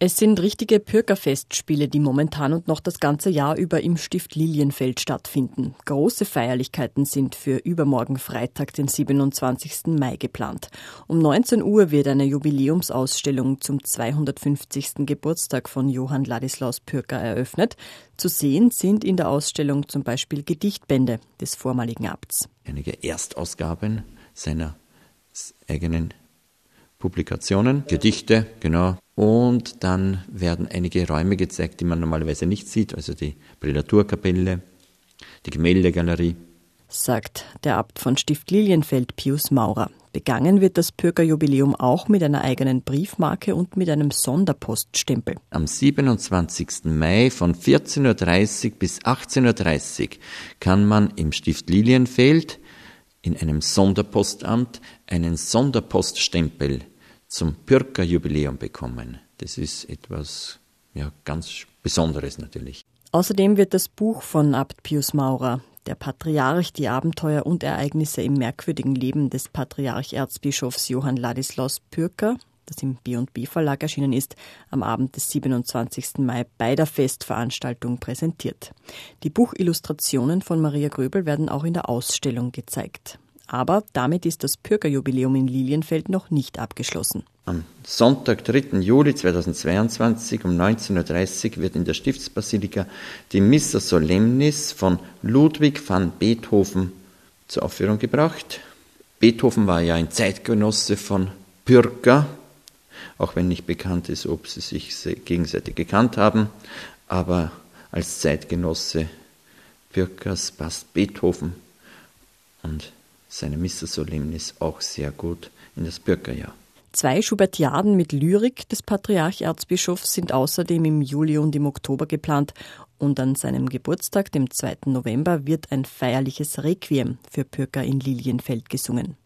Es sind richtige Pürkerfestspiele, die momentan und noch das ganze Jahr über im Stift Lilienfeld stattfinden. Große Feierlichkeiten sind für übermorgen Freitag, den 27. Mai geplant. Um 19 Uhr wird eine Jubiläumsausstellung zum 250. Geburtstag von Johann Ladislaus Pürker eröffnet. Zu sehen sind in der Ausstellung zum Beispiel Gedichtbände des vormaligen Abts. Einige Erstausgaben seiner eigenen Publikationen, Gedichte, genau. Und dann werden einige Räume gezeigt, die man normalerweise nicht sieht, also die Prälaturkapelle, die Gemäldegalerie. Sagt der Abt von Stift Lilienfeld, Pius Maurer. Begangen wird das Pürgerjubiläum auch mit einer eigenen Briefmarke und mit einem Sonderpoststempel. Am 27. Mai von 14.30 Uhr bis 18.30 Uhr kann man im Stift Lilienfeld in einem Sonderpostamt einen Sonderpoststempel zum Pürkerjubiläum bekommen. Das ist etwas ja, ganz Besonderes natürlich. Außerdem wird das Buch von Abt Pius Maurer, der Patriarch, die Abenteuer und Ereignisse im merkwürdigen Leben des Patriarch-Erzbischofs Johann Ladislaus Pürker, das im B&B Verlag erschienen ist, am Abend des 27. Mai bei der Festveranstaltung präsentiert. Die Buchillustrationen von Maria Gröbel werden auch in der Ausstellung gezeigt. Aber damit ist das Pürgerjubiläum in Lilienfeld noch nicht abgeschlossen. Am Sonntag, 3. Juli 2022 um 19.30 Uhr wird in der Stiftsbasilika die Missa Solemnis von Ludwig van Beethoven zur Aufführung gebracht. Beethoven war ja ein Zeitgenosse von Pürger, auch wenn nicht bekannt ist, ob sie sich gegenseitig gekannt haben, aber als Zeitgenosse Pürkers passt Beethoven und seine Missa Solemnis auch sehr gut in das Bürgerjahr. Zwei Schubertiaden mit Lyrik des Patriarch-Erzbischofs sind außerdem im Juli und im Oktober geplant und an seinem Geburtstag, dem 2. November, wird ein feierliches Requiem für Pürker in Lilienfeld gesungen.